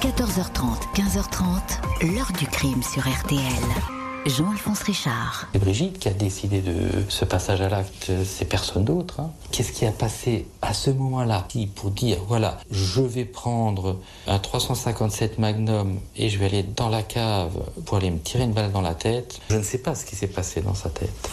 14h30, 15h30, l'heure du crime sur RTL. Jean-Alphonse Richard. C'est Brigitte qui a décidé de ce passage à l'acte, c'est personne d'autre. hein. Qu'est-ce qui a passé à ce moment-là? Pour dire, voilà, je vais prendre un 357 Magnum et je vais aller dans la cave pour aller me tirer une balle dans la tête Je ne sais pas ce qui s'est passé dans sa tête.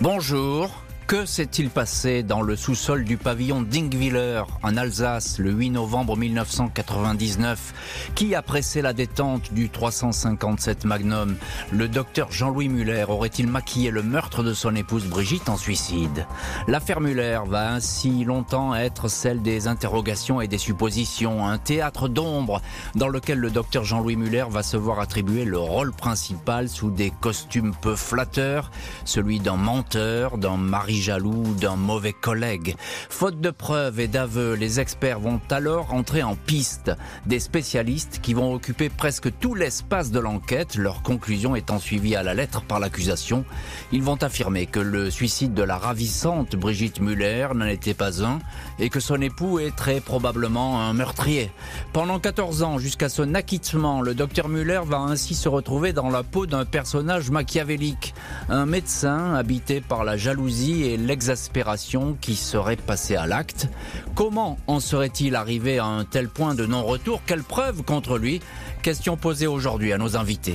Bonjour. Que s'est-il passé dans le sous-sol du pavillon Dingwiller en Alsace le 8 novembre 1999 Qui a pressé la détente du 357 Magnum? Le docteur Jean-Louis Muller aurait-il maquillé le meurtre de son épouse Brigitte en suicide? L'affaire Muller va ainsi longtemps être celle des interrogations et des suppositions, un théâtre d'ombre dans lequel le docteur Jean-Louis Muller va se voir attribuer le rôle principal sous des costumes peu flatteurs, celui d'un menteur, d'un mari jaloux, d'un mauvais collègue. Faute de preuves et d'aveux, les experts vont alors entrer en piste. Des spécialistes qui vont occuper presque tout l'espace de l'enquête, leur conclusion étant suivie à la lettre par l'accusation. Ils vont affirmer que le suicide de la ravissante Brigitte Muller n'en était pas un et que son époux est très probablement un meurtrier. Pendant 14 ans, jusqu'à son acquittement, le docteur Muller va ainsi se retrouver dans la peau d'un personnage machiavélique, un médecin habité par la jalousie et l'exaspération qui serait passé à l'acte. Comment en serait-il arrivé à un tel point de non-retour? Quelle preuve contre lui? Question posée aujourd'hui à nos invités.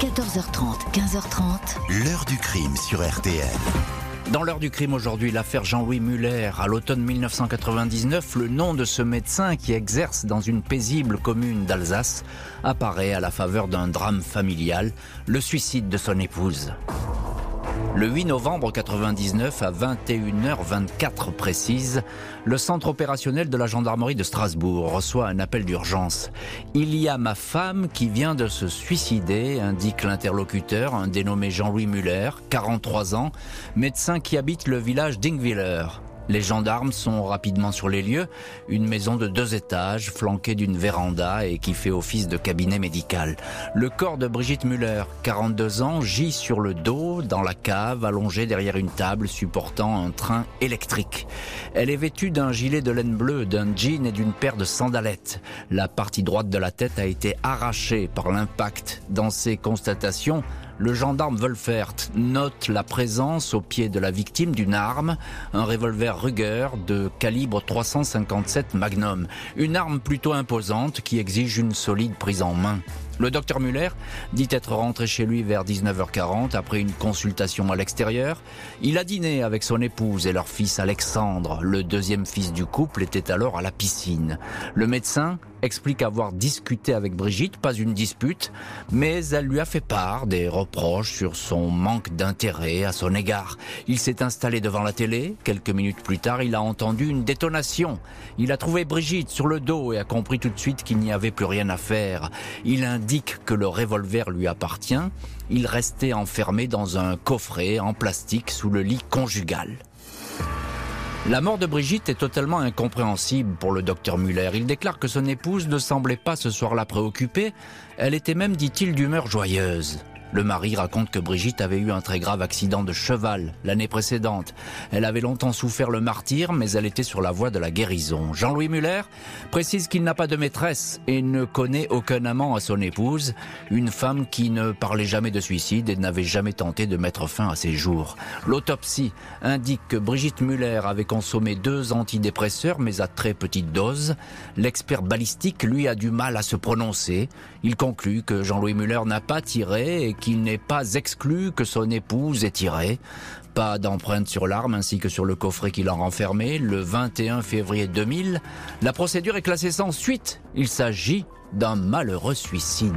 14h30, 15h30, L'heure du crime sur RTL. Dans l'heure du crime aujourd'hui, l'affaire Jean-Louis Muller. À l'automne 1999, le nom de ce médecin qui exerce dans une paisible commune d'Alsace apparaît à la faveur d'un drame familial, le suicide de son épouse. Le 8 novembre 99 à 21h24 précise, le centre opérationnel de la gendarmerie de Strasbourg reçoit un appel d'urgence. Il y a ma femme qui vient de se suicider, indique l'interlocuteur, un dénommé Jean-Louis Muller, 43 ans, médecin qui habite le village d'Ingwiller. Les gendarmes sont rapidement sur les lieux, une maison de deux étages flanquée d'une véranda et qui fait office de cabinet médical. Le corps de Brigitte Muller, 42 ans, gît sur le dos dans la cave allongée derrière une table supportant un train électrique. Elle est vêtue d'un gilet de laine bleue, d'un jean et d'une paire de sandalettes. La partie droite de la tête a été arrachée par l'impact. Dans ces constatations, le gendarme Wolfert note la présence au pied de la victime d'une arme, un revolver Ruger de calibre 357 Magnum, une arme plutôt imposante qui exige une solide prise en main. Le docteur Muller dit être rentré chez lui vers 19h40 après une consultation à l'extérieur. Il a dîné avec son épouse et leur fils Alexandre. Le deuxième fils du couple était alors à la piscine. Le médecin explique avoir discuté avec Brigitte, pas une dispute, mais elle lui a fait part des reproches sur son manque d'intérêt à son égard. Il s'est installé devant la télé. Quelques minutes plus tard, il a entendu une détonation. Il a trouvé Brigitte sur le dos et a compris tout de suite qu'il n'y avait plus rien à faire. Il que le revolver lui appartient. Il restait enfermé dans un coffret en plastique sous le lit conjugal. La mort de Brigitte est totalement incompréhensible pour le docteur Muller. Il déclare que son épouse ne semblait pas ce soir-là préoccupée. Elle était même, dit-il, d'humeur joyeuse. Le mari raconte que Brigitte avait eu un très grave accident de cheval l'année précédente. Elle avait longtemps souffert le martyr, mais elle était sur la voie de la guérison. Jean-Louis Muller précise qu'il n'a pas de maîtresse et ne connaît aucun amant à son épouse, une femme qui ne parlait jamais de suicide et n'avait jamais tenté de mettre fin à ses jours. L'autopsie indique que Brigitte Muller avait consommé deux antidépresseurs, mais à très petite dose. L'expert balistique, lui, a du mal à se prononcer. Il conclut que Jean-Louis Muller n'a pas tiré qu'il n'est pas exclu que son épouse ait tiré. Pas d'empreinte sur l'arme ainsi que sur le coffret qui l'a renfermé. Le 21 février 2000, la procédure est classée sans suite. Il s'agit d'un malheureux suicide.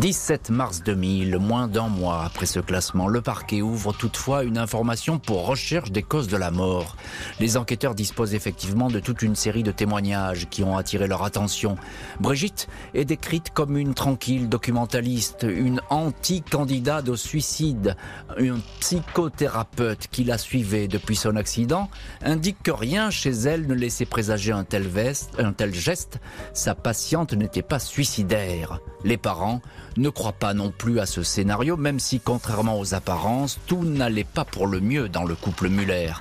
17 mars 2000, moins d'un mois après ce classement, le parquet ouvre toutefois une information pour recherche des causes de la mort. Les enquêteurs disposent effectivement de toute une série de témoignages qui ont attiré leur attention. Brigitte est décrite comme une tranquille documentaliste, une anti-candidate au suicide. Un psychothérapeute qui la suivait depuis son accident indique que rien chez elle ne laissait présager un tel, veste, un tel geste. Sa patiente n'était pas suicidaire. Les parents ne croit pas non plus à ce scénario, même si, contrairement aux apparences, tout n'allait pas pour le mieux dans le couple Muller.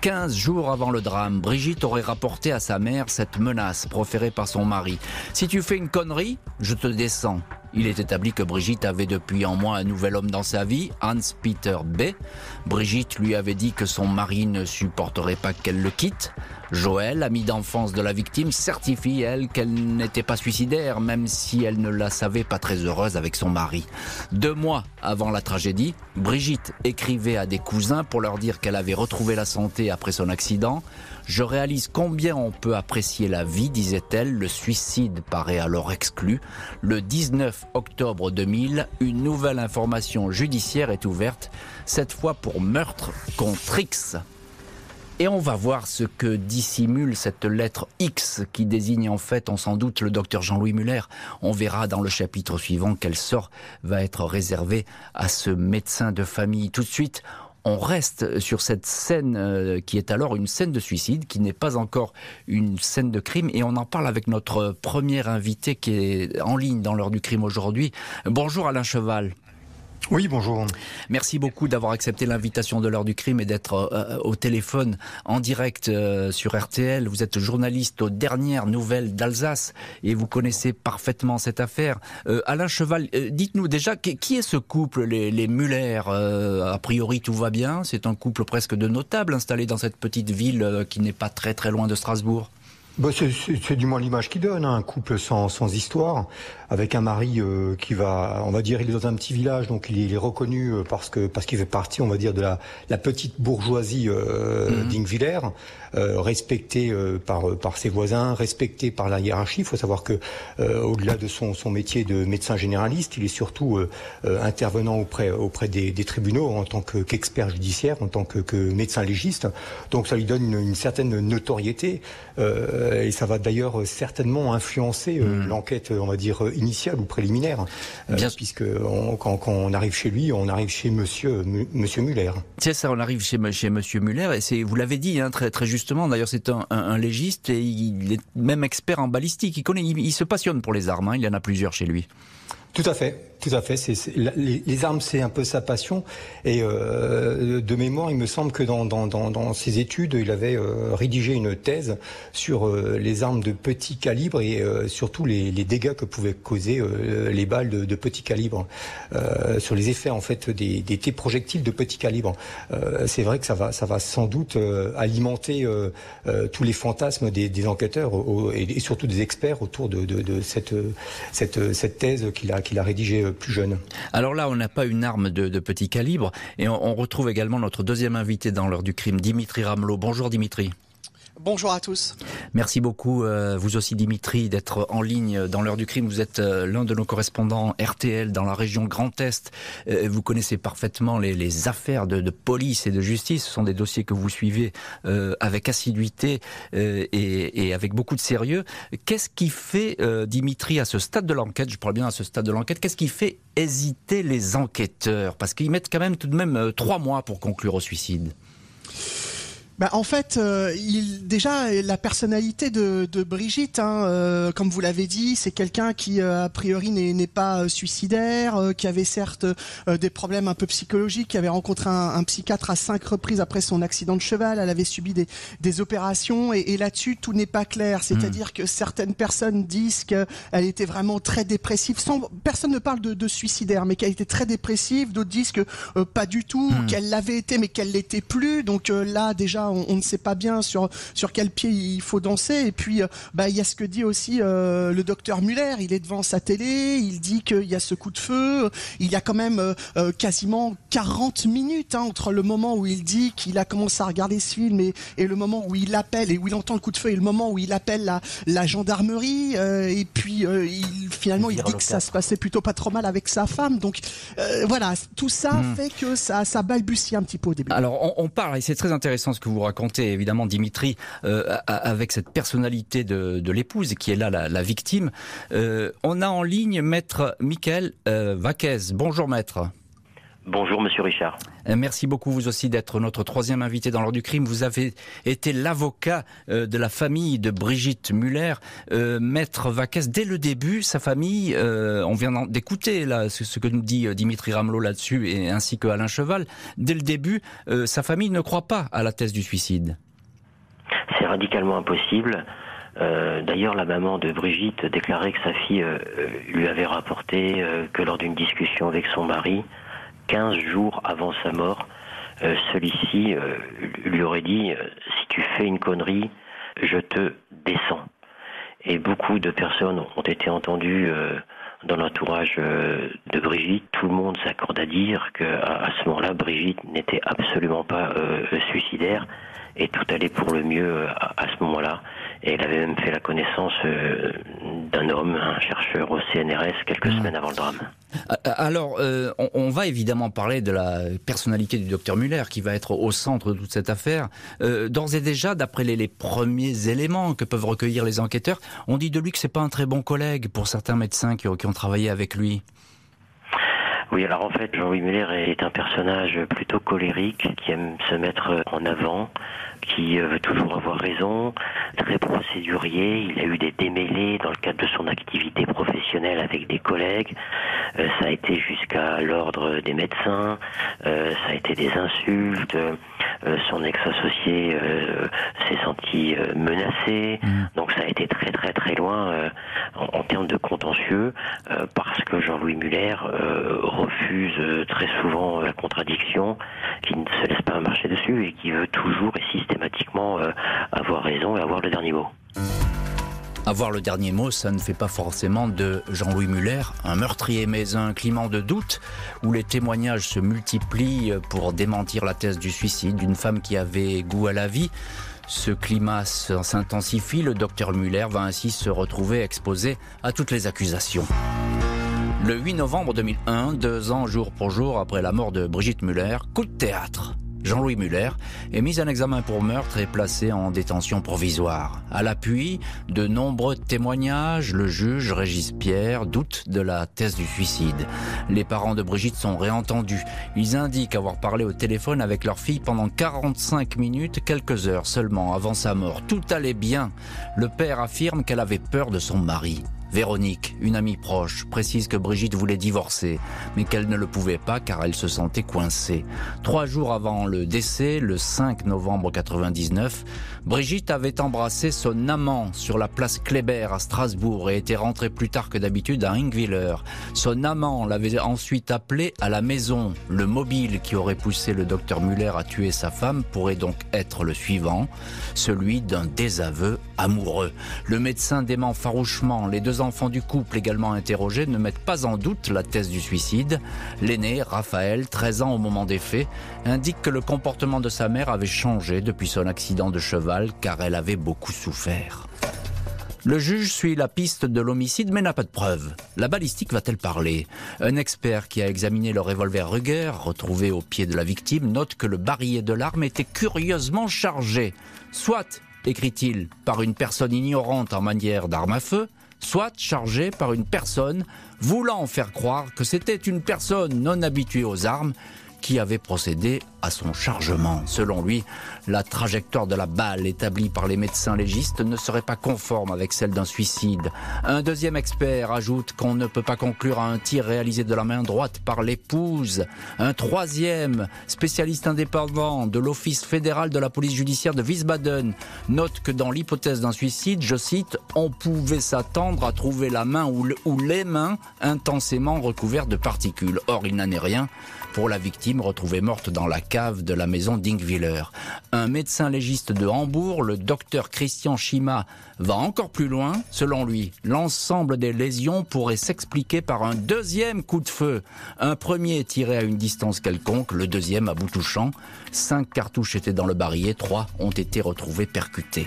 15 jours avant le drame, Brigitte aurait rapporté à sa mère cette menace proférée par son mari. Si tu fais une connerie, je te descends. Il est établi que Brigitte avait depuis en moins un nouvel homme dans sa vie, Hans-Peter B. Brigitte lui avait dit que son mari ne supporterait pas qu'elle le quitte. Joël, amie d'enfance de la victime, certifie, elle, qu'elle n'était pas suicidaire, même si elle ne la savait pas très heureuse avec son mari. Deux mois avant la tragédie, Brigitte écrivait à des cousins pour leur dire qu'elle avait retrouvé la santé après son accident. Je réalise combien on peut apprécier la vie, disait-elle. Le suicide paraît alors exclu. Le 19 octobre 2000, une nouvelle information judiciaire est ouverte, cette fois pour meurtre contre X. Et on va voir ce que dissimule cette lettre X qui désigne en fait, on s'en doute, le docteur Jean-Louis Muller. On verra dans le chapitre suivant quel sort va être réservé à ce médecin de famille. Tout de suite, on reste sur cette scène euh, qui est alors une scène de suicide, qui n'est pas encore une scène de crime, et on en parle avec notre premier invité qui est en ligne dans l'heure du crime aujourd'hui. Bonjour Alain Cheval. Oui, bonjour. Merci beaucoup d'avoir accepté l'invitation de l'heure du crime et d'être euh, au téléphone en direct euh, sur RTL. Vous êtes journaliste aux dernières nouvelles d'Alsace et vous connaissez parfaitement cette affaire. Euh, Alain Cheval, dites-nous déjà qui est ce couple, les, les Muller A priori, tout va bien. C'est un couple presque de notables installé dans cette petite ville qui n'est pas très très loin de Strasbourg. Bah c'est du moins l'image qu'il donne, hein. un couple sans, sans histoire, avec un mari euh, qui va, on va dire, il est dans un petit village, donc il, est reconnu euh, parce que parce qu'il fait partie, on va dire, de la, la petite bourgeoisie euh, mhm. d'Ingviller, euh, respecté par par ses voisins, respecté par la hiérarchie. Il faut savoir que au-delà de son, son métier de médecin généraliste, il est surtout intervenant auprès auprès des, des, tribunaux en tant qu'expert judiciaire, en tant que, que, médecin légiste. Donc ça lui donne une, une certaine notoriété. Euh, et ça va d'ailleurs certainement influencer euh, hmm. l'enquête, on va dire, initiale ou préliminaire. Euh, Bien. Puisque quand, on arrive chez lui, on arrive chez monsieur, monsieur Muller. C'est ça, on arrive chez, chez monsieur Muller, et c'est, vous l'avez dit hein, très, très justement, d'ailleurs c'est un, légiste, et il est même expert en balistique, il, connaît, il, se passionne pour les armes, hein. il y en a plusieurs chez lui. Tout à fait. Tout à fait. Les, les, armes, c'est un peu sa passion. Et euh, de mémoire, il me semble que dans, dans, dans, dans ses études, il avait euh, rédigé une thèse sur euh, les armes de petit calibre et euh, surtout les, les, dégâts que pouvaient causer euh, les balles de, de petit calibre, sur les effets en fait des, des, projectiles de petit calibre. c'est vrai que ça va, ça va sans doute alimenter tous les fantasmes des, des enquêteurs et, surtout des experts autour de, de, de cette, cette, cette thèse qu'il a, qu'il a rédigée Alors là, on n'a pas une arme de, petit calibre et on, retrouve également notre deuxième invité dans l'heure du crime, Dimitri Ramelot. Bonjour Dimitri. Bonjour à tous. Merci beaucoup, euh, vous aussi Dimitri, d'être en ligne dans l'heure du crime. Vous êtes euh, l'un de nos correspondants RTL dans la région Grand Est. Euh, vous connaissez parfaitement les, affaires de, police et de justice. Ce sont des dossiers que vous suivez avec assiduité et, et, avec beaucoup de sérieux. Qu'est-ce qui fait, Dimitri, à ce stade de l'enquête, je parle bien à ce stade de l'enquête, qu'est-ce qui fait hésiter les enquêteurs? Parce qu'ils mettent quand même tout de même trois mois pour conclure au suicide. Bah, en fait, euh, il, déjà la personnalité de, de Brigitte, hein, euh, comme vous l'avez dit, c'est quelqu'un qui euh, a priori n'est pas suicidaire, qui avait certes des problèmes un peu psychologiques, qui avait rencontré un, un, psychiatre à cinq reprises après son accident de cheval, elle avait subi des, des opérations et, et là-dessus tout n'est pas clair. C'est-à-dire que certaines personnes disent qu'elle était vraiment très dépressive. Sans, personne ne parle de, de suicidaire, mais qu'elle était très dépressive. D'autres disent que pas du tout, hmm. qu'elle l'avait été, mais qu'elle l'était plus. Donc là déjà on, ne sait pas bien sur sur quel pied il faut danser. Et puis, euh, bah, il y a ce que dit aussi euh, le docteur Muller. Il est devant sa télé, il dit qu'il y a ce coup de feu. Il y a quand même euh, quasiment 40 minutes hein, entre le moment où il dit qu'il a commencé à regarder ce film et, et, le moment où il appelle et où il entend le coup de feu et le moment où il appelle la, la gendarmerie. et puis, il, finalement, il, dit que ça se passait plutôt pas trop mal avec sa femme. Donc, voilà, tout ça hmm. fait que ça, ça balbutie un petit peu au début. Alors, on, on parle, et c'est très intéressant ce que vous vous racontez, évidemment, Dimitri, euh, avec cette personnalité de, l'épouse qui est là la, la victime. Euh, on a en ligne maître Michael euh, Vaquez. Bonjour maître. Bonjour Monsieur Richard. Euh, merci beaucoup vous aussi d'être notre troisième invité dans l'ordre du crime. Vous avez été l'avocat euh, de la famille de Brigitte Muller. Euh, Maître Vaquès, dès le début, sa famille, on vient d'écouter là ce que nous dit Dimitri Ramelot là-dessus et ainsi que Alain Cheval. Dès le début, sa famille ne croit pas à la thèse du suicide. C'est radicalement impossible. D'ailleurs, la maman de Brigitte déclarait que sa fille lui avait rapporté que lors d'une discussion avec son mari, 15 jours avant sa mort, euh, celui-ci euh, lui aurait dit euh, si tu fais une connerie, je te descends. Et beaucoup de personnes ont été entendues dans l'entourage de Brigitte. Tout le monde s'accorde à dire qu'à à ce moment-là, Brigitte n'était absolument pas suicidaire et tout allait pour le mieux à ce moment-là. Et elle avait même fait la connaissance euh, d'un homme, un chercheur au CNRS, quelques mmh. semaines avant le drame. Euh, alors, euh, on, va évidemment parler de la personnalité du docteur Muller, qui va être au centre de toute cette affaire. D'ores et déjà, d'après les, premiers éléments que peuvent recueillir les enquêteurs, on dit de lui que c'est pas un très bon collègue pour certains médecins qui, qui ont travaillé avec lui. Oui, alors en fait, Jean-Louis Muller est un personnage plutôt colérique, qui aime se mettre en avant, qui euh, veut toujours avoir raison, très procédurier. Il a eu des démêlés dans le cadre de son activité professionnelle avec des collègues. Euh, ça a été jusqu'à l'ordre des médecins. Euh, ça a été des insultes. Son ex-associé s'est senti menacé. Mmh. Donc ça a été très très très loin en, termes de contentieux parce que Jean-Louis Muller refuse très souvent la contradiction, qui ne se laisse pas marcher dessus et qui veut toujours et systématiquement euh, avoir raison et avoir le dernier mot. Avoir le dernier mot, ça ne fait pas forcément de Jean-Louis Muller un meurtrier, mais un climat de doute où les témoignages se multiplient pour démentir la thèse du suicide d'une femme qui avait goût à la vie. Ce climat s'intensifie, le docteur Muller va ainsi se retrouver exposé à toutes les accusations. Le 8 novembre 2001, deux ans jour pour jour après la mort de Brigitte Muller, coup de théâtre. Jean-Louis Muller, est mis en examen pour meurtre et placé en détention provisoire. À l'appui de nombreux témoignages, le juge Régis Pierre doute de la thèse du suicide. Les parents de Brigitte sont réentendus. Ils indiquent avoir parlé au téléphone avec leur fille pendant 45 minutes, quelques heures seulement avant sa mort. Tout allait bien. Le père affirme qu'elle avait peur de son mari. Véronique, une amie proche, précise que Brigitte voulait divorcer, mais qu'elle ne le pouvait pas car elle se sentait coincée. Trois jours avant le décès, le 5 novembre 99, Brigitte avait embrassé son amant sur la place Kléber à Strasbourg et était rentrée plus tard que d'habitude à Ingwiller. Son amant l'avait ensuite appelé à la maison. Le mobile qui aurait poussé le docteur Muller à tuer sa femme pourrait donc être le suivant, celui d'un désaveu amoureux. Le médecin dément farouchement les deux enfants du couple également interrogés ne mettent pas en doute la thèse du suicide. L'aîné, Raphaël, 13 ans au moment des faits, indique que le comportement de sa mère avait changé depuis son accident de cheval car elle avait beaucoup souffert. Le juge suit la piste de l'homicide mais n'a pas de preuves. La balistique va-t-elle parler? Un expert qui a examiné le revolver Ruger, retrouvé au pied de la victime, note que le barillet de l'arme était curieusement chargé. Soit, écrit-il, par une personne ignorante en manière d'arme à feu, soit chargé par une personne voulant faire croire que c'était une personne non habituée aux armes qui avait procédé à son chargement. Selon lui, la trajectoire de la balle établie par les médecins légistes ne serait pas conforme avec celle d'un suicide. Un deuxième expert ajoute qu'on ne peut pas conclure à un tir réalisé de la main droite par l'épouse. Un troisième, spécialiste indépendant de l'Office fédéral de la police judiciaire de Wiesbaden, note que dans l'hypothèse d'un suicide, je cite, on pouvait s'attendre à trouver la main ou, les mains intensément recouvertes de particules. Or, il n'en est rien pour la victime retrouvée morte dans la cave de la maison d'Ingwiller. Un médecin légiste de Hambourg, le docteur Christian Schima, va encore plus loin. Selon lui, l'ensemble des lésions pourrait s'expliquer par un deuxième coup de feu. Un premier tiré à une distance quelconque, le deuxième à bout touchant. Cinq cartouches étaient dans le barillet, trois ont été retrouvées percutées.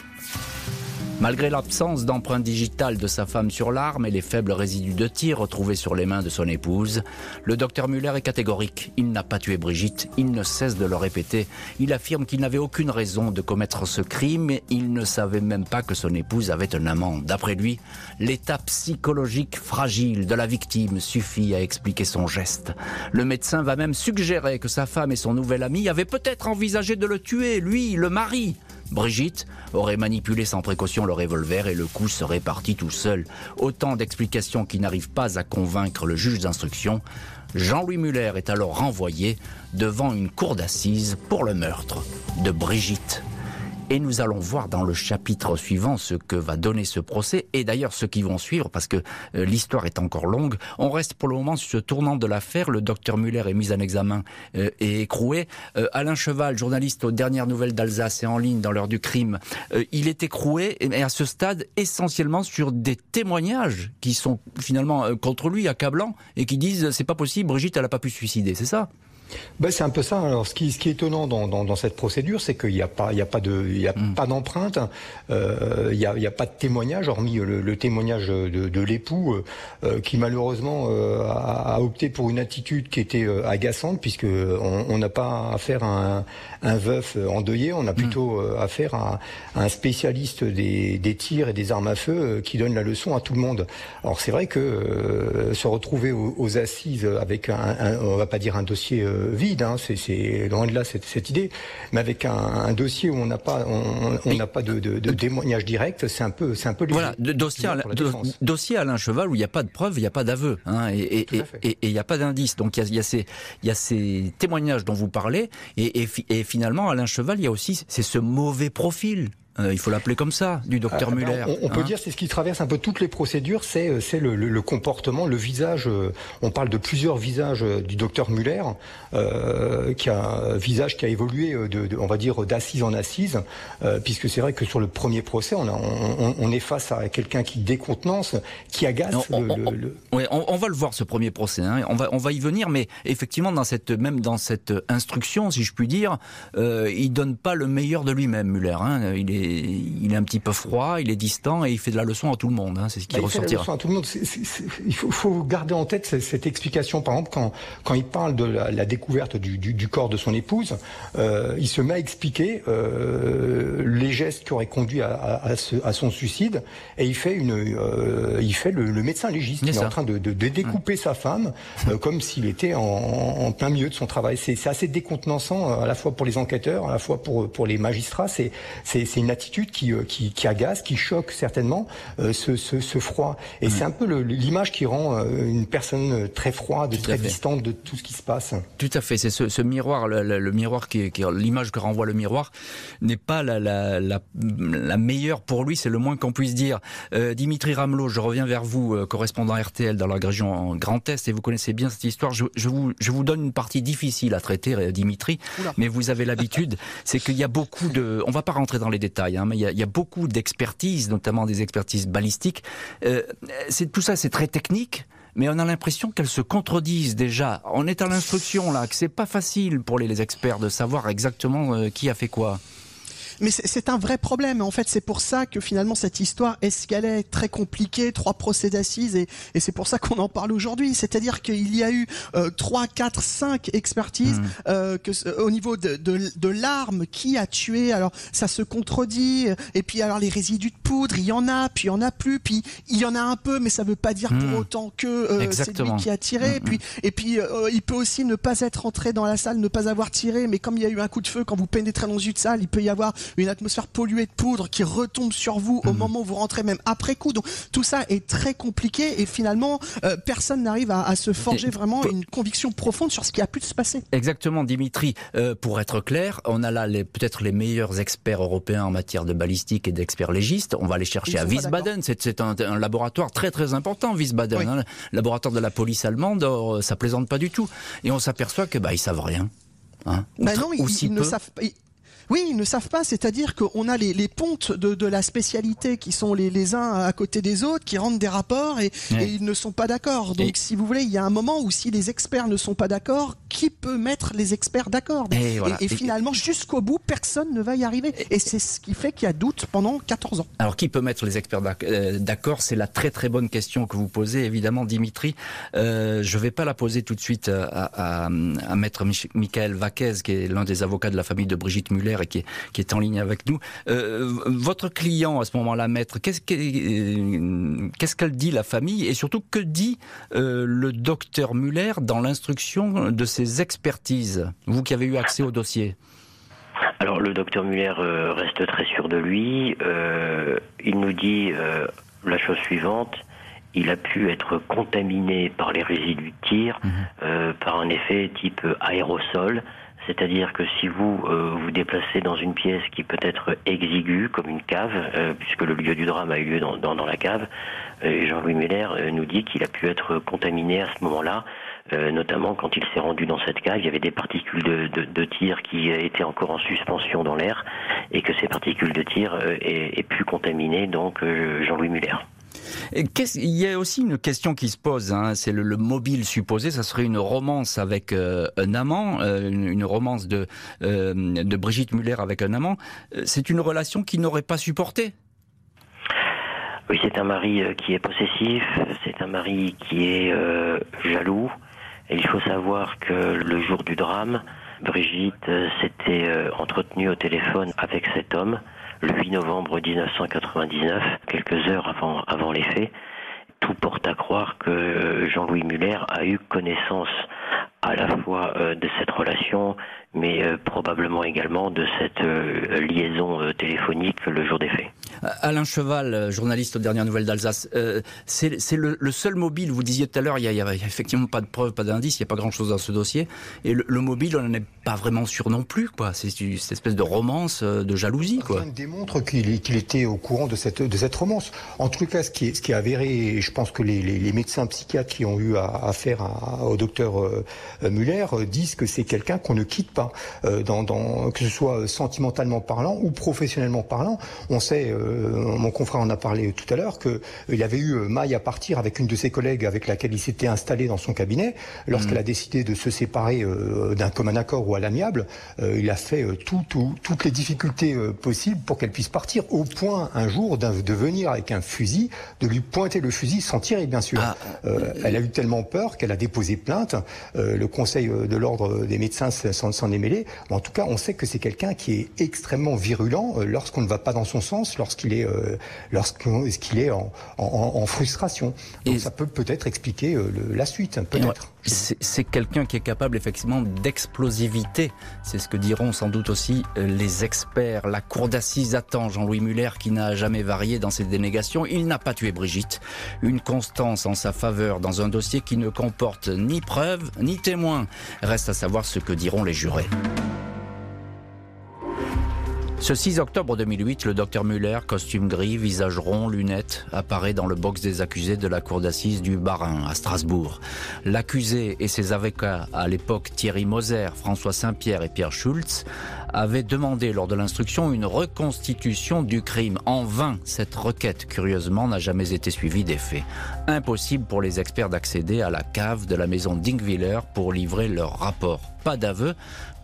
Malgré l'absence d'empreinte digitale de sa femme sur l'arme et les faibles résidus de tir retrouvés sur les mains de son épouse, le docteur Muller est catégorique. Il n'a pas tué Brigitte, il ne cesse de le répéter. Il affirme qu'il n'avait aucune raison de commettre ce crime et il ne savait même pas que son épouse avait un amant. D'après lui, l'état psychologique fragile de la victime suffit à expliquer son geste. Le médecin va même suggérer que sa femme et son nouvel ami avaient peut-être envisagé de le tuer, lui, le mari. Brigitte aurait manipulé sans précaution le revolver et le coup serait parti tout seul. Autant d'explications qui n'arrivent pas à convaincre le juge d'instruction. Jean-Louis Muller est alors renvoyé devant une cour d'assises pour le meurtre de Brigitte. Et nous allons voir dans le chapitre suivant ce que va donner ce procès et d'ailleurs ceux qui vont suivre parce que euh, l'histoire est encore longue. On reste pour le moment sur ce tournant de l'affaire. Le docteur Muller est mis en examen euh, et écroué. Euh, Alain Cheval, journaliste aux dernières nouvelles d'Alsace et en ligne dans l'heure du crime, il est écroué et à ce stade essentiellement sur des témoignages qui sont finalement contre lui accablants et qui disent c'est pas possible, Brigitte elle a pas pu se suicider, c'est ça? Ben, c'est un peu ça. Alors, ce qui, ce qui est étonnant dans, dans, dans cette procédure, c'est qu'il n'y a pas, il y a pas de, il y a mm. pas d'empreinte, euh, il n'y a, a pas de témoignage, hormis le, le témoignage de, de l'époux, euh, qui malheureusement euh, a, a, opté pour une attitude qui était euh, agaçante, puisque on n'a pas affaire à un, un, veuf endeuillé, on a mm. plutôt mm. affaire à, à, un spécialiste des, des, tirs et des armes à feu qui donne la leçon à tout le monde. Alors c'est vrai que se retrouver aux, aux, assises avec un, un, on va pas dire un dossier vide, hein, c'est loin de là cette, cette, idée, mais avec un, un dossier où on n'a pas, on n'a pas de, de, de, témoignage direct, c'est un peu, c'est un peu voilà, dossier, dossier Alain Cheval où il n'y a pas de preuves, il n'y a pas d'aveu, hein, et il n'y a pas d'indice. Donc il y a, y, a ces, y a ces témoignages dont vous parlez, et, et, et finalement Alain Cheval, il y a aussi c'est ce mauvais profil euh, il faut l'appeler comme ça, du docteur ah, Muller. On, on peut hein. dire c'est ce qui traverse un peu toutes les procédures, c'est euh, c'est le, le, le, comportement, le visage. Euh, on parle de plusieurs visages du docteur Muller, euh, qui a un visage qui a évolué, de, de on va dire d'assise en assise, euh, puisque c'est vrai que sur le premier procès, on, a, on, on est face à quelqu'un qui décontenance, qui agace. On, le, on, va le voir ce premier procès. Hein. On va on va y venir, mais effectivement dans cette même dans cette instruction, si je puis dire, euh, il donne pas le meilleur de lui-même, Muller. Hein. Il est il est un petit peu froid, il est distant et il fait de la leçon à tout le monde. Hein, c'est ce qui bah, ressortira. Il, à tout le monde. il faut, faut, garder en tête cette, cette, explication. Par exemple, quand, quand il parle de la, la découverte du, du, du, corps de son épouse, euh, il se met à expliquer euh, les gestes qui auraient conduit à, à, à, ce, à, son suicide et il fait, une, euh, il fait le, le, médecin légiste qui est en train de, de, de découper mmh. sa femme comme s'il était en, en, plein milieu de son travail. C'est assez décontenançant à la fois pour les enquêteurs, à la fois pour, pour les magistrats. C'est une attitude qui, euh, qui, qui, agace, qui choque certainement euh, ce, ce, ce, froid. Et c'est un peu l'image qui rend euh, une personne très froide, tout très distante de tout ce qui se passe. Tout à fait. C'est ce, ce, miroir, le, le, le miroir qui, qui l'image que renvoie le miroir n'est pas la, la, la, la, meilleure pour lui. C'est le moins qu'on puisse dire. Euh, Dimitri Ramelot, je reviens vers vous, euh, correspondant RTL dans la région Grand Est, et vous connaissez bien cette histoire. Je, je, vous, je vous donne une partie difficile à traiter, Dimitri, Oula. mais vous avez l'habitude. c'est qu'il y a beaucoup de. On va pas rentrer dans les détails hein, il y, a, beaucoup d'expertises, notamment des expertises balistiques. Euh, tout ça, c'est très technique mais on a l'impression qu'elles se contredisent déjà. On est à l'instruction là, que c'est pas facile pour les, les, experts de savoir exactement euh, qui a fait quoi. Mais c'est un vrai problème. En fait, c'est pour ça que finalement cette histoire escalait très compliquée, trois procès d'assises, et, et c'est pour ça qu'on en parle aujourd'hui. C'est-à-dire qu'il y a eu euh, trois, quatre, cinq expertises mmh. euh, que, au niveau de, de, de l'arme qui a tué? Alors ça se contredit. Et puis alors les résidus de poudre, il y en a, puis il y en a plus, puis il y en a un peu, mais ça veut pas dire mmh. pour autant que euh, c'est lui qui a tiré. Mmh. Et puis, et puis euh, il peut aussi ne pas être entré dans la salle, ne pas avoir tiré, mais comme il y a eu un coup de feu quand vous pénétrez dans une salle, il peut y avoir une atmosphère polluée de poudre qui retombe sur vous au mhm. moment où vous rentrez même après coup. Donc tout ça est très compliqué et finalement euh, personne n'arrive à, à, se forger vraiment une conviction profonde sur ce qui a pu se passer. Exactement, Dimitri. Euh, pour être clair, on a là peut-être les meilleurs experts européens en matière de balistique et d'experts légistes. On va les chercher à Wiesbaden. C'est un, un, laboratoire très très important, Wiesbaden. Oui. Hein. Laboratoire de la police allemande, oh, ça plaisante pas du tout. Et on s'aperçoit que bah ils savent rien. Hein. Bah non, ils, ils ne savent pas Oui, ils ne savent pas, c'est-à-dire qu'on a les, les pontes de, de, la spécialité qui sont les, les, uns à côté des autres, qui rendent des rapports et, et ils ne sont pas d'accord. Donc, si vous voulez, il y a un moment où si les experts ne sont pas d'accord, qui peut mettre les experts d'accord? Et, voilà. et, finalement, jusqu'au bout, personne ne va y arriver. Et c'est ce qui fait qu'il y a doute pendant 14 ans. Alors, qui peut mettre les experts euh, d'accord? C'est la très très bonne question que vous posez, évidemment, Dimitri. Euh, je ne vais pas la poser tout de suite à, à, à maître Michael Vaquez, qui est l'un des avocats de la famille de Brigitte Muller et qui est, qui est en ligne avec nous. Euh, votre client, à ce moment-là, maître, qu'est-ce qu'elle qu dit, la famille? Et surtout, que dit euh, le docteur Muller dans l'instruction de ses expertises? Vous qui avez eu accès au dossier alors le docteur Muller euh, reste très sûr de lui. Euh, il nous dit euh, la chose suivante il a pu être contaminé par les résidus de tir, mmh. euh, par un effet type aérosol. C'est-à-dire que si vous euh, vous déplacez dans une pièce qui peut être exiguë, comme une cave, euh, puisque le lieu du drame a eu lieu dans, la cave, Jean-Louis Meller nous dit qu'il a pu être contaminé à ce moment-là, notamment quand il s'est rendu dans cette cave, il y avait des particules de, de, de tir qui étaient encore en suspension dans l'air, et que ces particules de tir aient, aient pu contaminer donc Jean-Louis Muller. Il y a aussi une question qui se pose, hein, c'est le, le, mobile supposé, ça serait une romance avec euh, un amant, euh, une, romance de, euh, de Brigitte Muller avec un amant. C'est une relation qui n'aurait pas supporté Oui, c'est un mari qui est possessif, c'est un mari qui est jaloux. Et il faut savoir que le jour du drame, Brigitte s'était entretenue au téléphone avec cet homme le 8 novembre 1999, quelques heures avant, avant les faits. Tout porte à croire que Jean-Louis Muller a eu connaissance à la fois euh, de cette relation, mais euh, probablement également de cette euh, liaison euh, téléphonique le jour des faits. Alain Cheval, journaliste aux dernières nouvelles d'Alsace, euh, c'est le, le, seul mobile, vous disiez tout à l'heure, il n'y a, a, effectivement pas de preuves, pas d'indices, il n'y a pas grand-chose dans ce dossier, et le, le mobile, on n'en est pas vraiment sûr non plus, quoi. C'est cette espèce de romance, de jalousie, quoi. Rien démontre qu'il qu était au courant de cette, de cette romance. En tout cas, ce qui est, ce qui est avéré, et je pense que les, les, les médecins psychiatres qui ont eu affaire à, au docteur euh, Muller disent que c'est quelqu'un qu'on ne quitte pas. Euh, dans, dans, que ce soit sentimentalement parlant ou professionnellement parlant. On sait, euh, mon confrère en a parlé tout à l'heure, qu'il euh, avait eu maille à partir avec une de ses collègues avec laquelle il s'était installé dans son cabinet. Lorsqu'elle mmh. a décidé de se séparer d'un commun accord ou à l'amiable, il a fait tout, tout, toutes les difficultés possibles pour qu'elle puisse partir, au point un jour de venir avec un fusil, de lui pointer le fusil sans tirer, bien sûr. Ah. elle a eu tellement peur qu'elle a déposé plainte. le Conseil de l'ordre des médecins s'en est mêlé. En tout cas, on sait que c'est quelqu'un qui est extrêmement virulent euh, lorsqu'on ne va pas dans son sens, lorsqu'il est, euh, lorsqu'il est en, en, en, frustration. Donc Et ça peut peut-être expliquer euh, le, la suite, peut-être. C'est quelqu'un qui est capable effectivement d'explosivité. C'est ce que diront sans doute aussi les experts. La cour d'assises attend Jean-Louis Muller qui n'a jamais varié dans ses dénégations. Il n'a pas tué Brigitte. Une constance en sa faveur dans un dossier qui ne comporte ni preuves ni témoins. Reste à savoir ce que diront les jurés. family. Ce 6 octobre 2008, le docteur Muller, costume gris, visage rond, lunettes, apparaît dans le box des accusés de la cour d'assises du Barin à Strasbourg. L'accusé et ses avocats, à l'époque Thierry Moser, François Saint-Pierre et Pierre Schulz, avaient demandé lors de l'instruction une reconstitution du crime. En vain, cette requête, curieusement, n'a jamais été suivie des faits. Impossible pour les experts d'accéder à la cave de la maison Dingwiller pour livrer leur rapport. Pas d'aveu,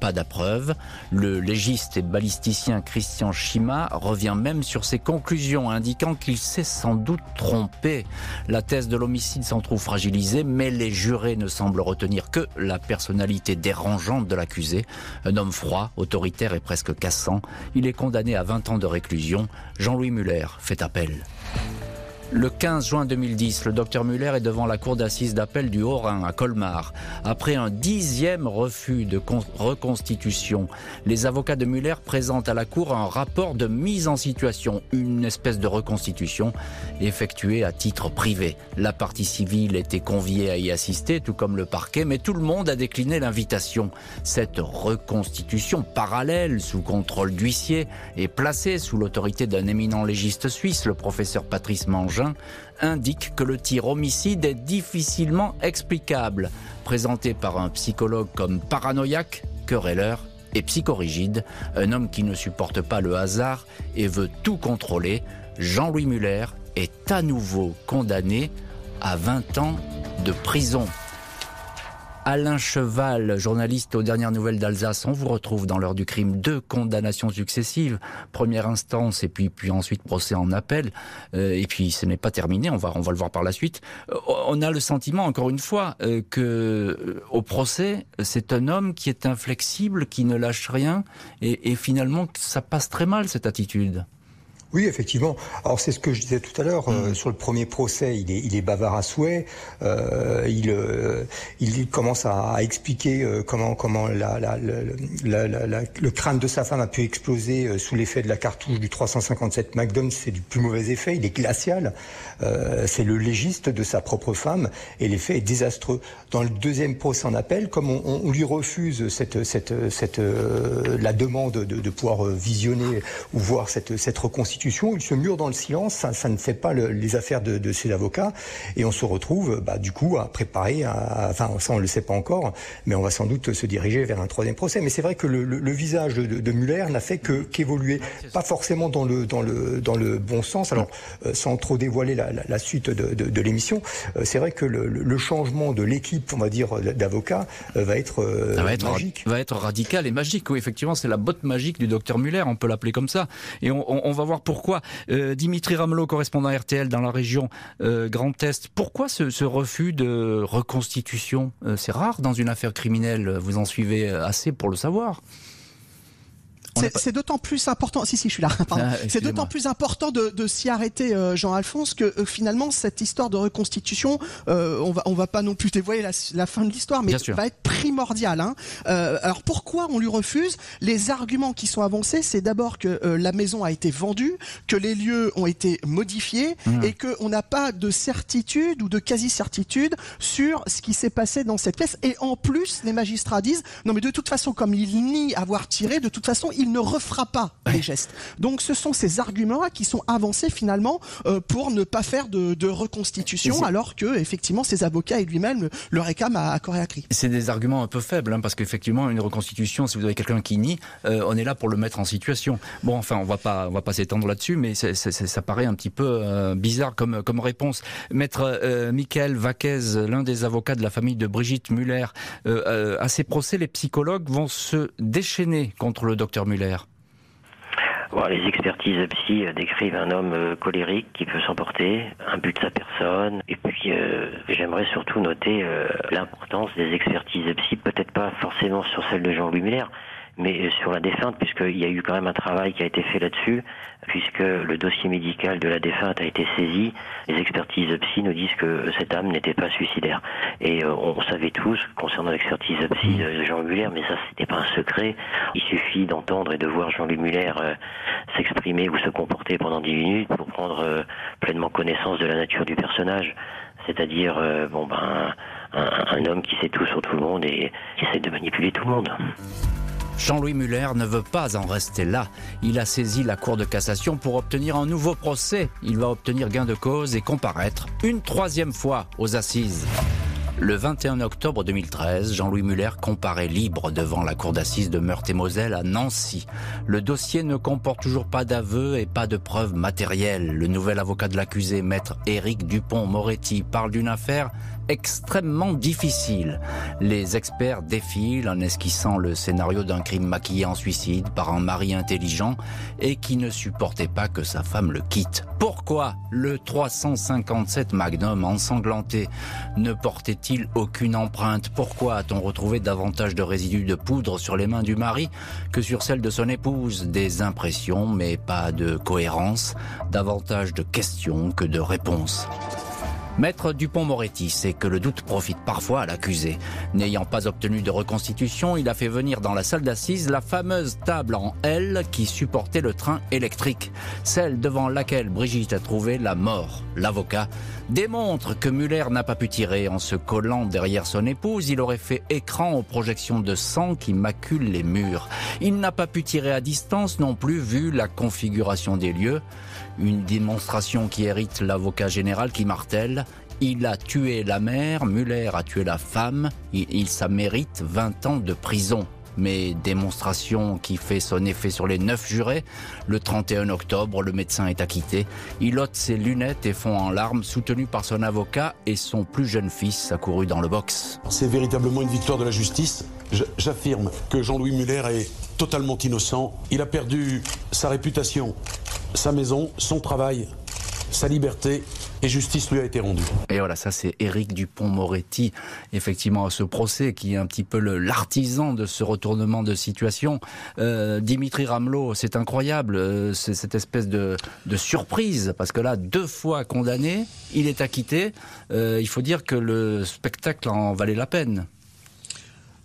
pas d'appreuve. Le légiste et balisticien Christian Schima revient même sur ses conclusions, indiquant qu'il s'est sans doute trompé. La thèse de l'homicide s'en trouve fragilisée, mais les jurés ne semblent retenir que la personnalité dérangeante de l'accusé. Un homme froid, autoritaire et presque cassant. Il est condamné à 20 ans de réclusion. Jean-Louis Muller fait appel. Le 15 juin 2010, le docteur Muller est devant la cour d'assises d'appel du Haut-Rhin à Colmar. Après un dixième refus de reconstitution, les avocats de Muller présentent à la cour un rapport de mise en situation, une espèce de reconstitution effectuée à titre privé. La partie civile était conviée à y assister, tout comme le parquet, mais tout le monde a décliné l'invitation. Cette reconstitution parallèle, sous contrôle d'huissier, est placée sous l'autorité d'un éminent légiste suisse, le professeur Patrice Indique que le tir homicide est difficilement explicable. Présenté par un psychologue comme paranoïaque, querelleur et psychorigide, un homme qui ne supporte pas le hasard et veut tout contrôler. Jean-Louis Muller est à nouveau condamné à 20 ans de prison. Alain Cheval, journaliste aux dernières nouvelles d'Alsace. On vous retrouve dans l'heure du crime. Deux condamnations successives. Première instance et puis, puis ensuite procès en appel. Euh, et puis ce n'est pas terminé. On va, on va le voir par la suite. Euh, on a le sentiment, encore une fois, euh, que au procès, c'est un homme qui est inflexible, qui ne lâche rien. Et, et finalement, ça passe très mal, cette attitude. Oui, effectivement. Alors c'est ce que je disais tout à l'heure. Euh, mm. sur le premier procès, il est, il est bavard à souhait. Euh, il, euh, il commence à, expliquer euh, comment, comment la, la, la, le crâne de sa femme a pu exploser sous l'effet de la cartouche du 357 Magnum. C'est du plus mauvais effet. Il est glacial. c'est le légiste de sa propre femme et l'effet est désastreux. Dans le deuxième procès en appel, comme on, on lui refuse cette, cette, cette la demande de, de pouvoir visionner ou voir cette, cette reconstitution il se mure dans le silence, ça, ne fait pas les affaires de, ses avocats, et on se retrouve bah, du coup à préparer, enfin ça on ne le sait pas encore, mais on va sans doute se diriger vers un troisième procès. Mais c'est vrai que le, visage de, Muller n'a fait que qu'évoluer, pas forcément dans le dans le dans le bon sens. Alors euh, sans trop dévoiler la, suite de, l'émission, euh, c'est vrai que le, changement de l'équipe, on va dire d'avocats, euh, va être va être magique, va être radical et magique. Oui, effectivement, c'est la botte magique du docteur Muller, on peut l'appeler comme ça. Et on, on va voir pour pourquoi euh, Dimitri Ramelot, correspondant RTL dans la région euh, Grand Est, pourquoi ce, refus de reconstitution euh, C'est rare dans une affaire criminelle, vous en suivez assez pour le savoir. C'est d'autant plus important. Si si, je suis là. Ah, c'est d'autant plus important de, de s'y arrêter, euh, Jean-Alphonse, que euh, finalement cette histoire de reconstitution, euh, on va on va pas non plus dévoiler la, la fin de l'histoire, mais va être primordiale. Hein. alors pourquoi on lui refuse? Les arguments qui sont avancés, c'est d'abord que la maison a été vendue, que les lieux ont été modifiés mmh. et que on n'a pas de certitude ou de quasi-certitude sur ce qui s'est passé dans cette pièce. Et en plus, les magistrats disent non mais de toute façon, comme il nie avoir tiré, de toute façon il ne refera pas les gestes. Donc ce sont ces arguments-là qui sont avancés finalement euh, pour ne pas faire de, reconstitution, alors que effectivement ses avocats et lui-même le, réclament à, à cri. C'est des arguments un peu faibles, hein, parce qu'effectivement une reconstitution, si vous avez quelqu'un qui nie, euh, on est là pour le mettre en situation. Bon, enfin, on va pas, on va pas s'étendre là-dessus, mais ça paraît un petit peu euh, bizarre comme comme réponse. Maître Michael Vaquez, l'un des avocats de la famille de Brigitte Muller, à ces procès, les psychologues vont se déchaîner contre le docteur Muller les expertises psy euh, décrivent un homme euh, colérique qui peut s'emporter, un but de sa personne. Et puis, euh, j'aimerais surtout noter l'importance des expertises psy, peut-être pas forcément sur celle de Jean-Louis Muller, mais sur la défunte, puisqu'il y a eu quand même un travail qui a été fait là-dessus, puisque le dossier médical de la défunte a été saisi, les expertises psy nous disent que cette âme n'était pas suicidaire. Et euh, on savait tous, concernant l'expertise psy de Jean Muller, mais ça c'était pas un secret, il suffit d'entendre et de voir Jean-Louis Muller euh, s'exprimer ou se comporter pendant dix minutes pour prendre euh, pleinement connaissance de la nature du personnage. C'est-à-dire, bon ben, un homme qui sait tout sur tout le monde et qui essaie de manipuler tout le monde. Jean-Louis Muller ne veut pas en rester là. Il a saisi la Cour de cassation pour obtenir un nouveau procès. Il va obtenir gain de cause et comparaître une troisième fois aux assises. Le 21 octobre 2013, Jean-Louis Muller comparaît libre devant la cour d'assises de Meurthe-et-Moselle à Nancy. Le dossier ne comporte toujours pas d'aveu et pas de preuves matérielles. Le nouvel avocat de l'accusé, maître Éric Dupont-Moretti, parle d'une affaire extrêmement difficile. Les experts défilent en esquissant le scénario d'un crime maquillé en suicide par un mari intelligent et qui ne supportait pas que sa femme le quitte. Pourquoi le 357 Magnum ensanglanté ne portait-il aucune empreinte? Pourquoi a-t-on retrouvé davantage de résidus de poudre sur les mains du mari que sur celles de son épouse? Des impressions mais pas de cohérence, davantage de questions que de réponses. Maître Dupont-Moretti sait que le doute profite parfois à l'accusé. N'ayant pas obtenu de reconstitution, il a fait venir dans la salle d'assises la fameuse table en L qui supportait le train électrique, celle devant laquelle Brigitte a trouvé la mort. L'avocat démontre que Muller n'a pas pu tirer en se collant derrière son épouse, il aurait fait écran aux projections de sang qui maculent les murs. Il n'a pas pu tirer à distance non plus vu la configuration des lieux. Une démonstration qui hérite l'avocat général qui martèle il a tué la mère, Muller a tué la femme, il, ça mérite 20 ans de prison. mais démonstration qui fait son effet sur les neuf jurés. Le 31 octobre, le médecin est acquitté. Il ôte ses lunettes et fond en larmes, soutenu par son avocat et son plus jeune fils accouru dans le box. C'est véritablement une victoire de la justice. J'affirme que Jean-Louis Muller est totalement innocent. Il a perdu sa réputation, sa maison, son travail, sa liberté et justice lui a été rendue. Et voilà, ça c'est Éric Dupont-Moretti, effectivement, à ce procès qui est un petit peu l'artisan de ce retournement de situation. Euh, Dimitri Ramelot, c'est incroyable, euh, c'est cette espèce de, surprise, parce que là, deux fois condamné, il est acquitté. Euh, il faut dire que le spectacle en valait la peine.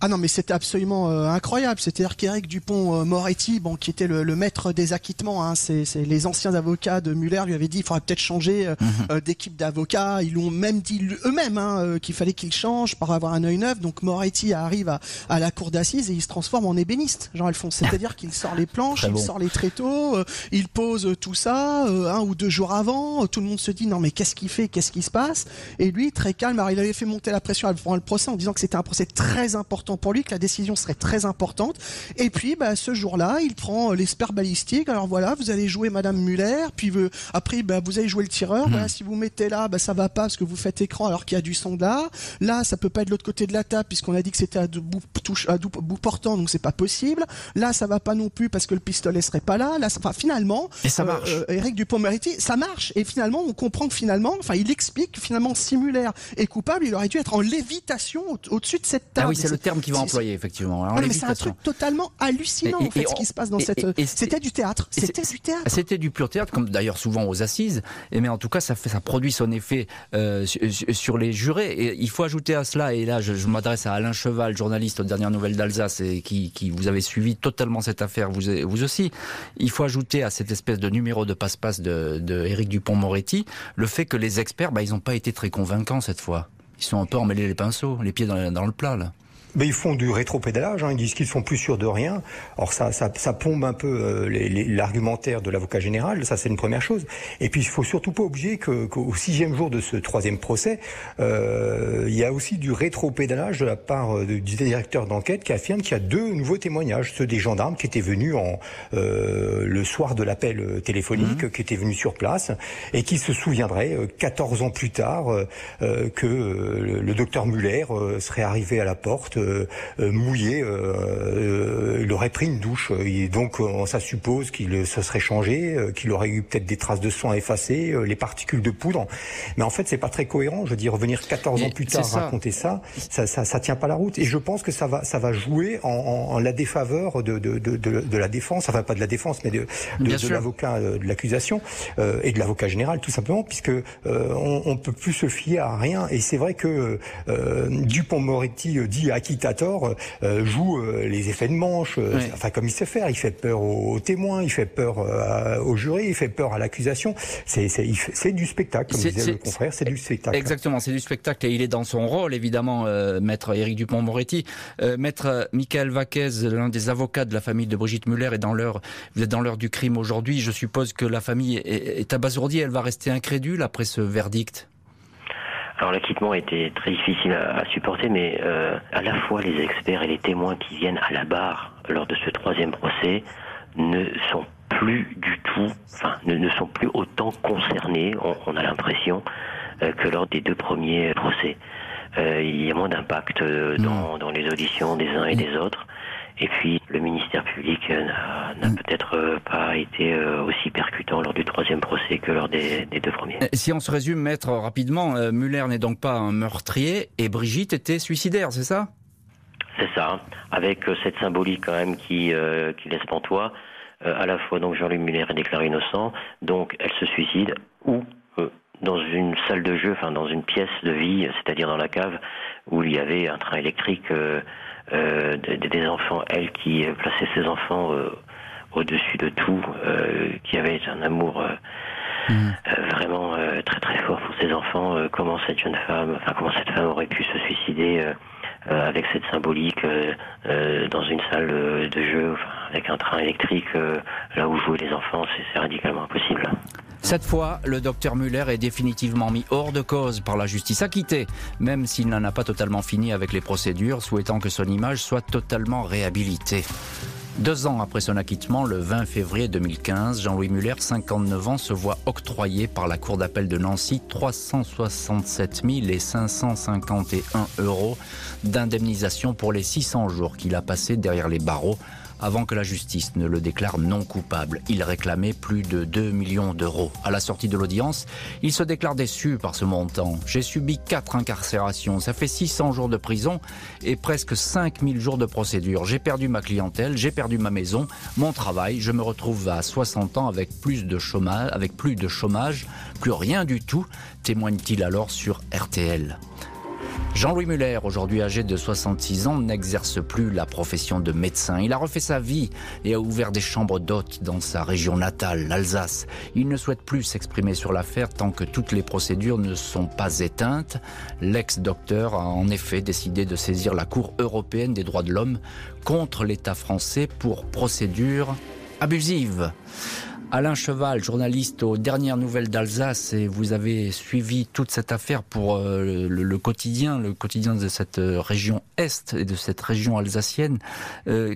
Ah non, mais c'était absolument euh, incroyable. C'est-à-dire qu'Éric Dupont-Moretti, euh, bon, qui était le, maître des acquittements, hein, c'est les anciens avocats de Muller lui avaient dit il faudrait peut-être changer euh, mhm. d'équipe d'avocats. Ils l'ont même dit eux-mêmes hein, qu'il fallait qu'il change pour avoir un œil neuf. Donc Moretti arrive à, à la cour d'assises et il se transforme en ébéniste, Jean-Alphonse. C'est-à-dire qu'il sort les planches, il sort les tréteaux, il pose tout ça un ou deux jours avant. Tout le monde se dit non mais qu'est-ce qu'il fait, qu'est-ce qui se passe? Et lui, très calme, alors il avait fait monter la pression avant le procès en disant que c'était un procès très important pour lui, que la décision serait très importante. Et puis, bah, ce jour-là, il prend euh, l'espère balistique. Alors voilà, vous allez jouer Madame Muller, puis euh, après, bah, vous allez jouer le tireur. Hmm. si vous mettez là, bah, ça va pas parce que vous faites écran alors qu'il y a du sang là. Là, ça peut pas être de l'autre côté de la table puisqu'on a dit que c'était à, bout, touche, à bout portant, donc c'est pas possible. Là, ça va pas non plus parce que le pistolet serait pas là. Là, enfin, finalement, et ça marche. Euh, Eric Dupont-Moretti, ça marche. Et finalement, on comprend que finalement, enfin, il explique finalement si Muller est coupable, il aurait dû être en lévitation au-dessus de cette table. Ah oui, c'est le terme qui va employer effectivement. mais c'est un truc totalement hallucinant en fait ce qui se passe dans cette. C'était du théâtre. C'était du théâtre. C'était du pur théâtre, comme d'ailleurs souvent aux assises. Et mais en tout cas, ça fait, ça produit son effet euh, sur les jurés. Et il faut ajouter à cela, et là, je, m'adresse à Alain Cheval, journaliste aux dernières nouvelles d'Alsace, et qui, qui vous avez suivi totalement cette affaire, vous, vous aussi. Il faut ajouter à cette espèce de numéro de passe-passe de, de Éric Dupont-Moretti le fait que les experts, bah, ils n'ont pas été très convaincants cette fois. Ils sont un peu emmêlés les pinceaux, les pieds dans, dans le plat là. Mais ils font du rétropédalage, hein, ils disent qu'ils sont plus sûrs de rien. Or ça, ça, ça pompe un peu euh, l'argumentaire de l'avocat général, ça c'est une première chose. Et puis il faut surtout pas oublier qu'au sixième jour de ce troisième procès, euh, il y a aussi du rétropédalage de la part euh, du directeur d'enquête qui affirme qu'il y a deux nouveaux témoignages, ceux des gendarmes qui étaient venus en, euh, le soir de l'appel téléphonique, mmh. qui étaient venus sur place et qui se souviendraient 14 ans plus tard que le, docteur Muller serait arrivé à la porte euh, euh, mouillé, euh, il aurait pris une douche. Et donc, ça suppose qu'il se serait changé, qu'il aurait eu peut-être des traces de sang effacées, les particules de poudre. Mais en fait, c'est pas très cohérent. Je veux dire, revenir 14 ans plus tard raconter ça, ça, ça, ça, tient pas la route. Et je pense que ça va, ça va jouer en, en, la défaveur de, de, de, de, la défense, enfin pas de la défense, mais de, de, l'avocat de l'accusation et de l'avocat général, tout simplement, puisque on, on peut plus se fier à rien. Et c'est vrai que Dupont-Moretti dit à Tort euh, joue euh, les effets de manche, euh, enfin comme il sait faire. Il fait peur aux, témoins, il fait peur aux jurés, il fait peur à l'accusation. C'est du spectacle, comme disait le confrère, c'est du spectacle. Exactement, c'est du spectacle et il est dans son rôle, évidemment, maître Éric Dupont-Moretti. maître Michael Vaquez, l'un des avocats de la famille de Brigitte Muller, est dans l'heure, vous êtes dans l'heure du crime aujourd'hui. Je suppose que la famille est, est abasourdie, elle va rester incrédule après ce verdict? Alors l'acquittement était très difficile à, supporter, mais euh, à la fois les experts et les témoins qui viennent à la barre lors de ce troisième procès ne sont plus du tout, enfin ne, sont plus autant concernés, on, a l'impression, euh, que lors des deux premiers procès. Euh, il y a moins d'impact dans, dans les auditions des uns et des autres. Et puis le ministère public euh, n'a mm. peut-être euh, pas été euh, aussi percutant lors du troisième procès que lors des, deux premiers. Si on se résume, maître, rapidement, Muller n'est donc pas un meurtrier et Brigitte était suicidaire, c'est ça? C'est ça, avec cette symbolique quand même qui, qui laisse pantois. à la fois donc Jean-Luc Muller est déclaré innocent, donc elle se suicide ou dans une salle de jeu, enfin dans une pièce de vie, c'est-à-dire dans la cave où il y avait un train électrique euh, des enfants, elle qui plaçait ses enfants euh, au-dessus de tout, euh, qui avait un amour mm. vraiment très très fort pour ses enfants. comment cette jeune femme, enfin comment cette femme aurait pu se suicider avec cette symbolique dans une salle de jeu, avec un train électrique, là où jouaient les enfants, c'est radicalement impossible. Cette fois, le docteur Muller est définitivement mis hors de cause par la justice acquittée, même s'il n'en a pas totalement fini avec les procédures, souhaitant que son image soit totalement réhabilitée. Deux ans après son acquittement, le 20 février 2015, Jean-Louis Muller, 59 ans, se voit octroyer par la Cour d'appel de Nancy 367 551 euros d'indemnisation pour les 600 jours qu'il a passés derrière les barreaux avant que la justice ne le déclare non coupable. Il réclamait plus de 2 millions d'euros. À la sortie de l'audience, il se déclare déçu par ce montant. J'ai subi 4 incarcérations, ça fait 600 jours de prison et presque 5000 jours de procédure. J'ai perdu ma clientèle, j'ai perdu ma maison, mon travail, je me retrouve à 60 ans avec plus de chômage, avec plus de chômage, plus rien du tout, témoigne-t-il alors sur RTL. Jean-Louis Muller, aujourd'hui âgé de 66 ans, n'exerce plus la profession de médecin. Il a refait sa vie et a ouvert des chambres d'hôtes dans sa région natale, l'Alsace. Il ne souhaite plus s'exprimer sur l'affaire tant que toutes les procédures ne sont pas éteintes. L'ex-docteur a en effet décidé de saisir la Cour européenne des droits de l'homme contre l'État français pour procédure abusive. Alain Cheval, journaliste aux dernières nouvelles d'Alsace, et vous avez suivi toute cette affaire pour euh, le, quotidien, le quotidien de cette euh, région Est et de cette région alsacienne. Euh,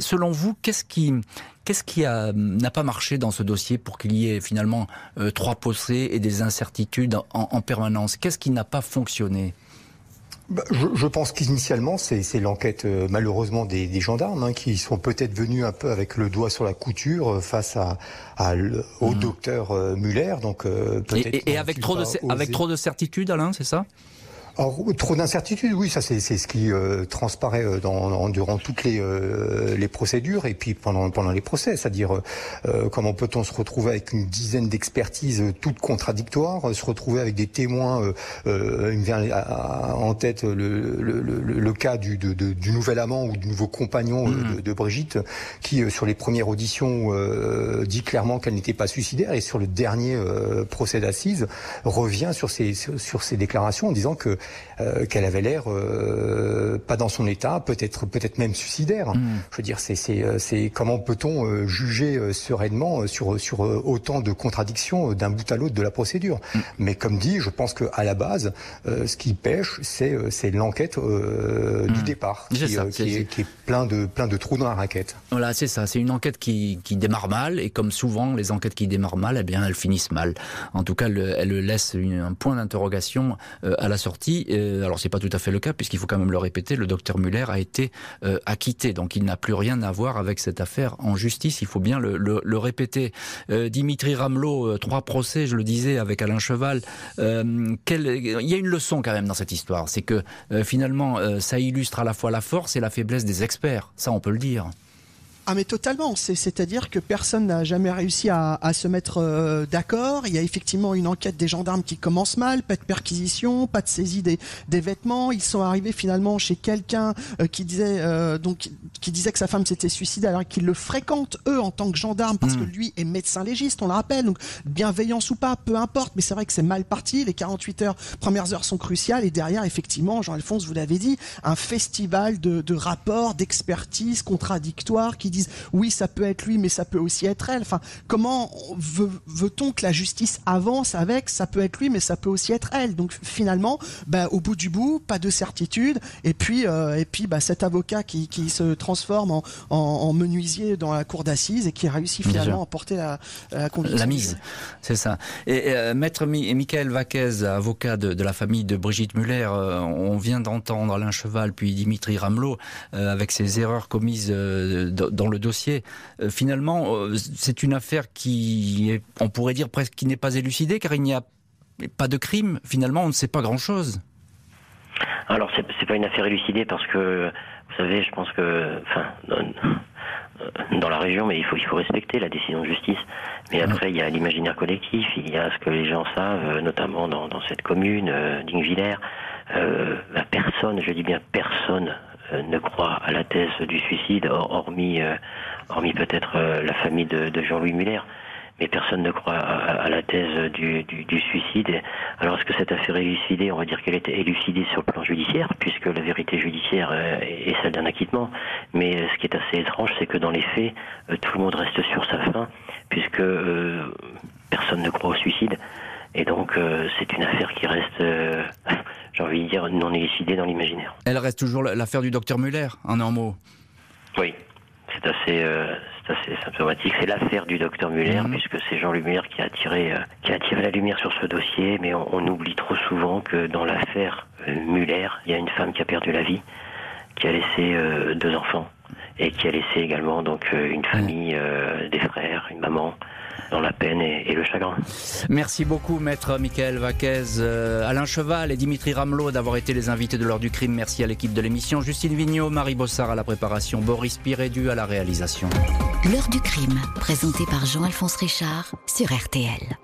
selon vous, qu'est-ce qui, qu'est-ce qui n'a pas marché dans ce dossier pour qu'il y ait finalement trois procès et des incertitudes en, en permanence? Qu'est-ce qui n'a pas fonctionné? Je, je, pense qu'initialement, c'est l'enquête euh, malheureusement des, des gendarmes hein, qui sont peut-être venus un peu avec le doigt sur la couture euh, face à, à au mmh. docteur euh, Muller. Donc et, et avec trop de avec trop de certitude, Alain, c'est ça? Alors, trop d'incertitudes, oui, ça c'est ce qui euh, transparaît euh, dans, durant toutes les, euh, les procédures et puis pendant, pendant les procès, c'est-à-dire comment peut-on se retrouver avec une dizaine d'expertises toutes contradictoires, se retrouver avec des témoins, une, en tête le, le, le, cas du, de, du nouvel amant ou du nouveau compagnon mmh. de, de, Brigitte, qui sur les premières auditions dit clairement qu'elle n'était pas suicidaire et sur le dernier procès d'assises revient sur ces, sur, sur ces déclarations en disant que euh, qu'elle avait l'air euh, pas dans son état, peut-être peut-être même suicidaire. Mm. Je veux dire, c'est c'est euh, c'est comment peut-on juger sereinement sur sur autant de contradictions d'un bout à l'autre de la procédure? Mm. Mais comme dit, je pense que à la base, ce qui pêche, c'est c'est l'enquête du mm. départ, qui, qui, est, qui, est, plein de plein de trous dans la raquette. Voilà, c'est ça. C'est une enquête qui qui démarre mal et comme souvent les enquêtes qui démarrent mal, eh bien elles finissent mal. En tout cas, le, elle laisse un point d'interrogation à la sortie euh, alors c'est pas tout à fait le cas, puisqu'il faut quand même le répéter, le docteur Muller a été euh, acquitté, donc il n'a plus rien à voir avec cette affaire en justice, il faut bien le, répéter. Euh, Dimitri Ramelot, trois procès, je le disais, avec Alain Cheval. il y a une leçon quand même dans cette histoire, c'est que finalement, ça illustre à la fois la force et la faiblesse des experts, ça on peut le dire. Ah mais totalement, c'est-à-dire que personne n'a jamais réussi à, se mettre euh, d'accord. Il y a effectivement une enquête des gendarmes qui commence mal, pas de perquisition, pas de saisie des, vêtements. Ils sont arrivés finalement chez quelqu'un euh, qui disait euh, donc qui disait que sa femme s'était suicidée alors qu'ils le fréquentent eux en tant que gendarme parce que hmm. lui est médecin légiste, on le rappelle. Donc bienveillance ou pas, peu importe, mais c'est vrai que c'est mal parti. Les 48 heures, premières heures sont cruciales et derrière effectivement, Jean-Alphonse vous l'avez dit, un festival de, de rapports, d'expertise contradictoires qui disent oui, ça peut être lui, mais ça peut aussi être elle. Enfin, comment veut-on que la justice avance avec ça peut être lui, mais ça peut aussi être elle. Donc finalement, bah, au bout du bout, pas de certitude. Et puis, euh, et puis, bah, cet avocat qui, se transforme en, menuisier dans la cour d'assises et qui réussit finalement à porter la, la conviction. La mise, c'est ça. Et euh, maître Michael Vaquez, avocat de, la famille de Brigitte Muller, euh, on vient d'entendre Alain Cheval puis Dimitri Ramelot avec ses erreurs commises dans le dossier. Euh, finalement, euh, c'est une affaire qui, est, on pourrait dire presque, qui n'est pas élucidée, car il n'y a pas de crime. Finalement, on ne sait pas grand-chose. Alors, c'est, n'est pas une affaire élucidée parce que, vous savez, je pense que, enfin, dans la région, mais il faut, il faut respecter la décision de justice. Mais après, il y a l'imaginaire collectif, il y a ce que les gens savent, euh, notamment dans, cette commune, euh, d'Ingvillers. Bah, personne, je dis bien personne, euh, ne croit à la thèse du suicide, hormis, euh, hormis peut-être euh, la famille de, Jean-Louis Muller. mais personne ne croit à, la thèse du, du, suicide. Alors est-ce que cette affaire est élucidée? On va dire qu'elle est élucidée sur le plan judiciaire, puisque la vérité judiciaire est celle d'un acquittement. Mais ce qui est assez étrange, c'est que dans les faits, tout le monde reste sur sa faim, puisque personne ne croit au suicide. Et donc, euh, c'est une affaire qui reste, euh, j'ai envie de dire, non élucidée dans l'imaginaire. Elle reste toujours l'affaire du docteur Muller, en un mot. Oui, c'est assez, euh, assez symptomatique. C'est l'affaire du docteur Muller, mhm. puisque c'est Jean-Luc Muller qui a, attiré, qui a attiré la lumière sur ce dossier. Mais on, on oublie trop souvent que dans l'affaire Muller, il y a une femme qui a perdu la vie, qui a laissé deux enfants et qui a laissé également donc une famille, des frères, une maman dans la peine et, le chagrin. Merci beaucoup, maître Michael Vaquez, euh, Alain Cheval et Dimitri Ramelot d'avoir été les invités de l'heure du crime. Merci à l'équipe de l'émission. Justine Vignot, Marie Bossard à la préparation, Boris Pirédu à la réalisation. L'heure du crime, présenté par Jean-Alphonse Richard sur RTL.